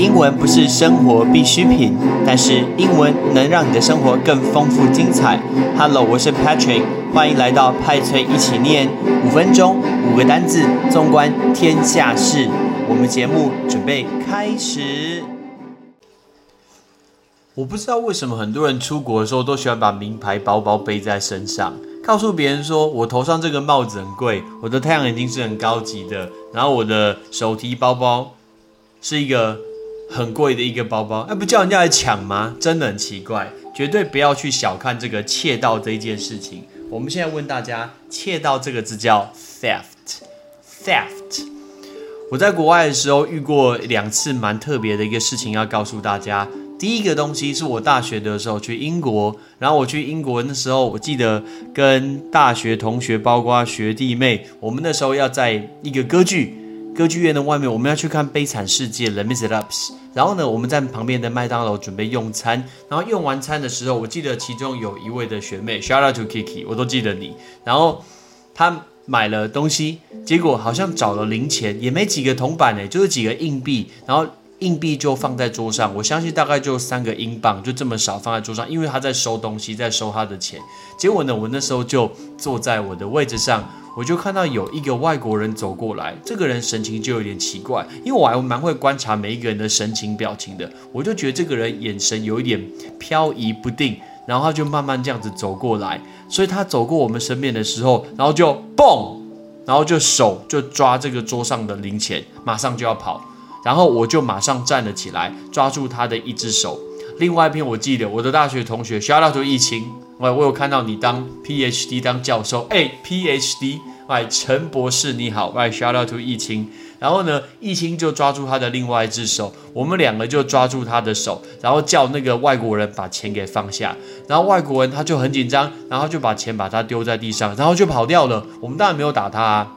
英文不是生活必需品，但是英文能让你的生活更丰富精彩。Hello，我是 Patrick，欢迎来到派翠一起念五分钟五个单字，纵观天下事。我们节目准备开始。我不知道为什么很多人出国的时候都喜欢把名牌包包背在身上，告诉别人说我头上这个帽子很贵，我的太阳眼镜是很高级的，然后我的手提包包是一个很贵的一个包包，那不叫人家来抢吗？真的很奇怪，绝对不要去小看这个窃盗这一件事情。我们现在问大家，窃盗这个字叫 theft，theft。我在国外的时候遇过两次蛮特别的一个事情，要告诉大家。第一个东西是我大学的时候去英国，然后我去英国那时候，我记得跟大学同学，包括学弟妹，我们那时候要在一个歌剧歌剧院的外面，我们要去看《悲惨世界》（The m i s e r a b s。然后呢，我们在旁边的麦当劳准备用餐，然后用完餐的时候，我记得其中有一位的学妹，Shout out to Kiki，我都记得你。然后她买了东西，结果好像找了零钱，也没几个铜板呢，就是几个硬币，然后。硬币就放在桌上，我相信大概就三个英镑，就这么少放在桌上，因为他在收东西，在收他的钱。结果呢，我那时候就坐在我的位置上，我就看到有一个外国人走过来，这个人神情就有点奇怪，因为我还蛮会观察每一个人的神情表情的，我就觉得这个人眼神有一点飘移不定，然后他就慢慢这样子走过来，所以他走过我们身边的时候，然后就嘣，然后就手就抓这个桌上的零钱，马上就要跑。然后我就马上站了起来，抓住他的一只手。另外一篇我记得，我的大学同学 shout out to 疫情，我我有看到你当 PhD 当教授，哎，PhD，哎，陈博士你好，哎，shout out to 疫情。然后呢，疫情就抓住他的另外一只手，我们两个就抓住他的手，然后叫那个外国人把钱给放下。然后外国人他就很紧张，然后就把钱把他丢在地上，然后就跑掉了。我们当然没有打他。啊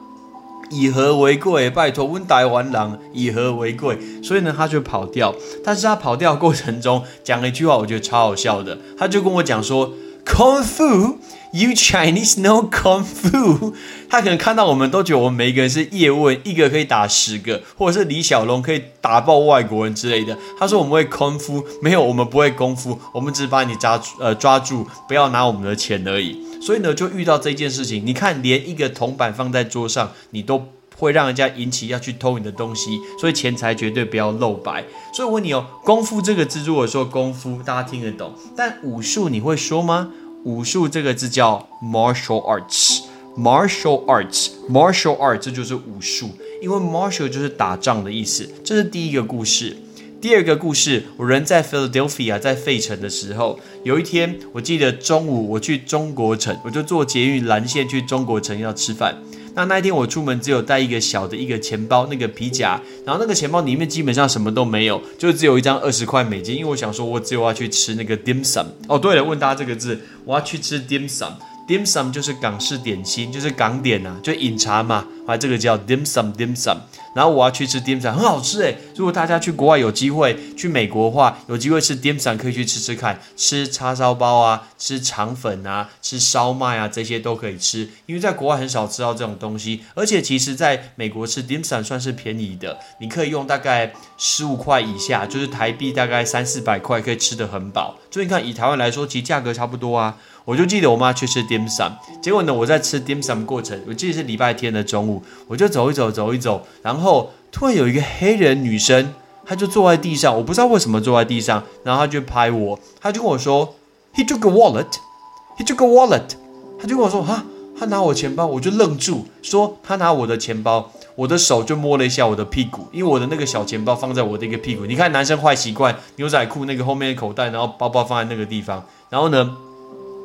以和为贵，拜托温台湾狼以和为贵，所以呢，他就跑掉。但是他跑掉过程中讲了一句话，我觉得超好笑的。他就跟我讲说：“Kung Fu，You Chinese know Kung Fu。”他可能看到我们都觉得我们每一个人是叶问，一个可以打十个，或者是李小龙可以打爆外国人之类的。他说我们会功夫，没有，我们不会功夫，我们只是把你抓呃抓住，不要拿我们的钱而已。所以呢，就遇到这件事情。你看，连一个铜板放在桌上，你都会让人家引起要去偷你的东西。所以钱财绝对不要露白。所以我问你哦，功夫这个字，如果说功夫，大家听得懂。但武术你会说吗？武术这个字叫 martial arts，martial arts，martial arts，这就是武术。因为 martial 就是打仗的意思。这是第一个故事。第二个故事，我人在 Philadelphia，在费城的时候，有一天我记得中午我去中国城，我就坐捷运蓝线去中国城要吃饭。那那一天我出门只有带一个小的一个钱包，那个皮夹，然后那个钱包里面基本上什么都没有，就只有一张二十块美金，因为我想说我只有要去吃那个 dim sum。哦，对了，问大家这个字，我要去吃 dim sum。dim sum 就是港式点心，就是港点呐，就饮茶嘛，啊，这个叫 dim sum dim sum。然后我要去吃 dim sum，很好吃诶。如果大家去国外有机会去美国的话，有机会吃 dim sum 可以去吃吃看，吃叉烧包啊，吃肠粉啊，吃烧麦啊，这些都可以吃。因为在国外很少吃到这种东西，而且其实在美国吃 dim sum 算是便宜的，你可以用大概十五块以下，就是台币大概三四百块可以吃得很饱。所以你看以台湾来说，其实价格差不多啊。我就记得我妈去吃 dim sum，结果呢，我在吃 dim sum 过程，我记得是礼拜天的中午，我就走一走，走一走，然后突然有一个黑人女生，她就坐在地上，我不知道为什么坐在地上，然后她就拍我，她就跟我说，He took a wallet，He took a wallet，她就跟我说，哈，他拿我钱包，我就愣住，说他拿我的钱包，我的手就摸了一下我的屁股，因为我的那个小钱包放在我的一个屁股，你看男生坏习惯，牛仔裤那个后面的口袋，然后包包放在那个地方，然后呢？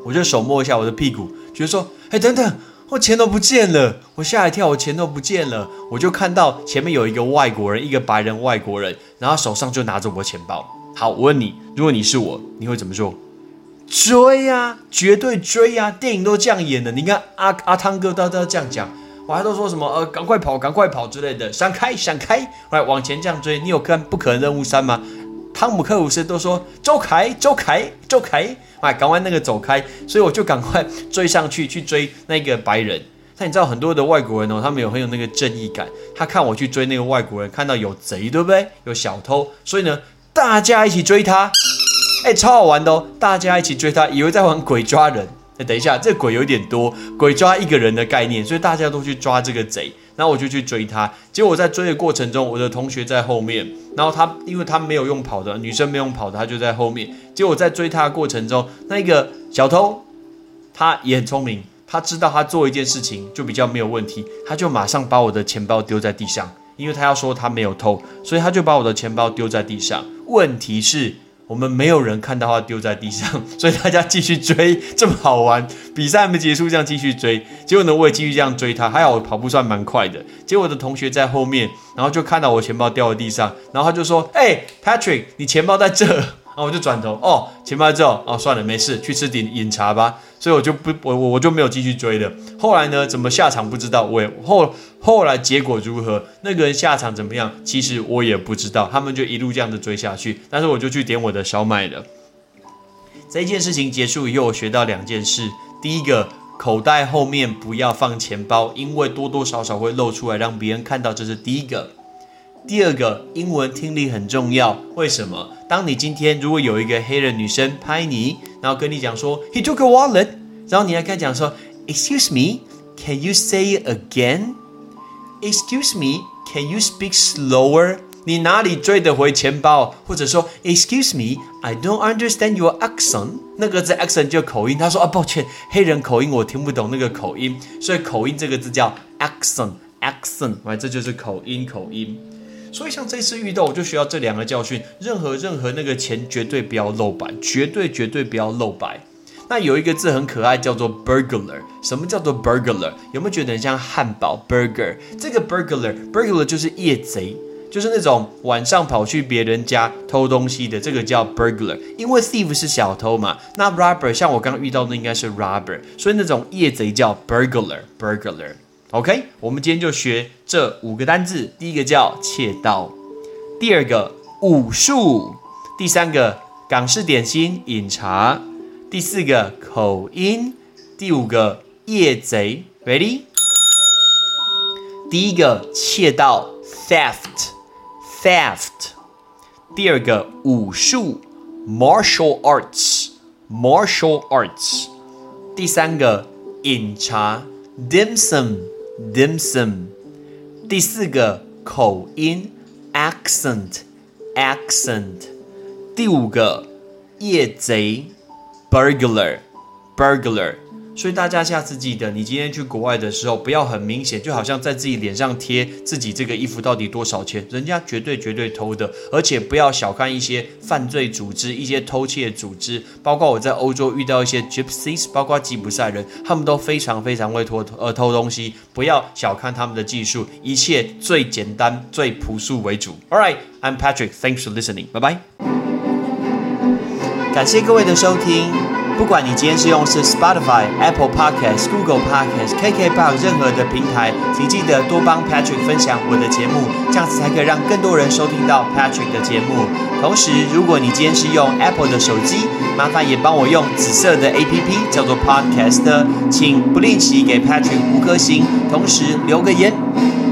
我就手摸一下我的屁股，觉得说，哎，等等，我钱都不见了，我吓一跳，我钱都不见了。我就看到前面有一个外国人，一个白人外国人，然后手上就拿着我的钱包。好，我问你，如果你是我，你会怎么做？追呀，绝对追呀！电影都这样演的。你看阿阿汤哥都都这样讲，我还都说什么呃，赶快跑，赶快跑之类的，闪开，闪开，来往前这样追。你有看《不可能任务三》吗？汤姆克鲁斯都说走开，走开，走开。哎，赶快那个走开，所以我就赶快追上去，去追那个白人。但你知道很多的外国人哦，他们有很有那个正义感，他看我去追那个外国人，看到有贼，对不对？有小偷，所以呢，大家一起追他，哎，超好玩的哦！大家一起追他，以为在玩鬼抓人。哎，等一下，这鬼有点多，鬼抓一个人的概念，所以大家都去抓这个贼。然后我就去追他，结果在追的过程中，我的同学在后面，然后他因为他没有用跑的，女生没有用跑的，他就在后面。结果在追他的过程中，那个小偷他也很聪明，他知道他做一件事情就比较没有问题，他就马上把我的钱包丢在地上，因为他要说他没有偷，所以他就把我的钱包丢在地上。问题是。我们没有人看到他丢在地上，所以大家继续追，这么好玩。比赛还没结束，这样继续追。结果呢，我也继续这样追他。还好我跑步算蛮快的。结果我的同学在后面，然后就看到我钱包掉在地上，然后他就说：“哎，Patrick，你钱包在这。”然后我就转头，哦，钱包在这。哦，算了，没事，去吃点饮茶吧。所以我就不，我我我就没有继续追了。后来呢，怎么下场不知道。我也后后来结果如何，那个人下场怎么样，其实我也不知道。他们就一路这样子追下去，但是我就去点我的小买了。这件事情结束以后，我学到两件事。第一个，口袋后面不要放钱包，因为多多少少会露出来，让别人看到。这是第一个。第二个，英文听力很重要。为什么？当你今天如果有一个黑人女生拍你，然后跟你讲说 He took a wallet，然后你还跟他讲说 Excuse me，Can you say again？Excuse me，Can you speak slower？你哪里追得回钱包？或者说 Excuse me，I don't understand your accent。那个字 accent 就口音。他说啊，抱歉，黑人口音我听不懂那个口音，所以口音这个字叫 accent，accent，来，这就是口音，口音。所以像这次遇到，我就需要这两个教训。任何任何那个钱绝对不要露白，绝对绝对不要露白。那有一个字很可爱，叫做 burglar。什么叫做 burglar？有没有觉得很像汉堡 burger？这个 burglar，burglar 就是夜贼，就是那种晚上跑去别人家偷东西的，这个叫 burglar。因为 thief 是小偷嘛，那 robber 像我刚刚遇到的应该是 robber，所以那种夜贼叫 burglar，burglar。OK，我们今天就学这五个单字。第一个叫窃盗，第二个武术，第三个港式点心饮茶，第四个口音，第五个夜贼。Ready？第一个窃盗，theft，theft。第二个武术，martial arts，martial arts。第三个饮茶，dim sum。Dim sum，第四个口音 accent accent，第五个夜贼 burglar burglar。所以大家下次记得，你今天去国外的时候，不要很明显，就好像在自己脸上贴自己这个衣服到底多少钱，人家绝对绝对偷的。而且不要小看一些犯罪组织、一些偷窃组织，包括我在欧洲遇到一些 gypsies，包括吉普赛人，他们都非常非常会偷呃偷东西。不要小看他们的技术，一切最简单、最朴素为主。All right, I'm Patrick. Thanks for listening. 拜拜。感谢各位的收听。不管你今天是用是 Spotify、Apple Podcast、Google Podcast、KKBox 任何的平台，请记得多帮 Patrick 分享我的节目，这样子才可以让更多人收听到 Patrick 的节目。同时，如果你今天是用 Apple 的手机，麻烦也帮我用紫色的 APP 叫做 Podcast，请不吝惜给 Patrick 五颗星，同时留个言。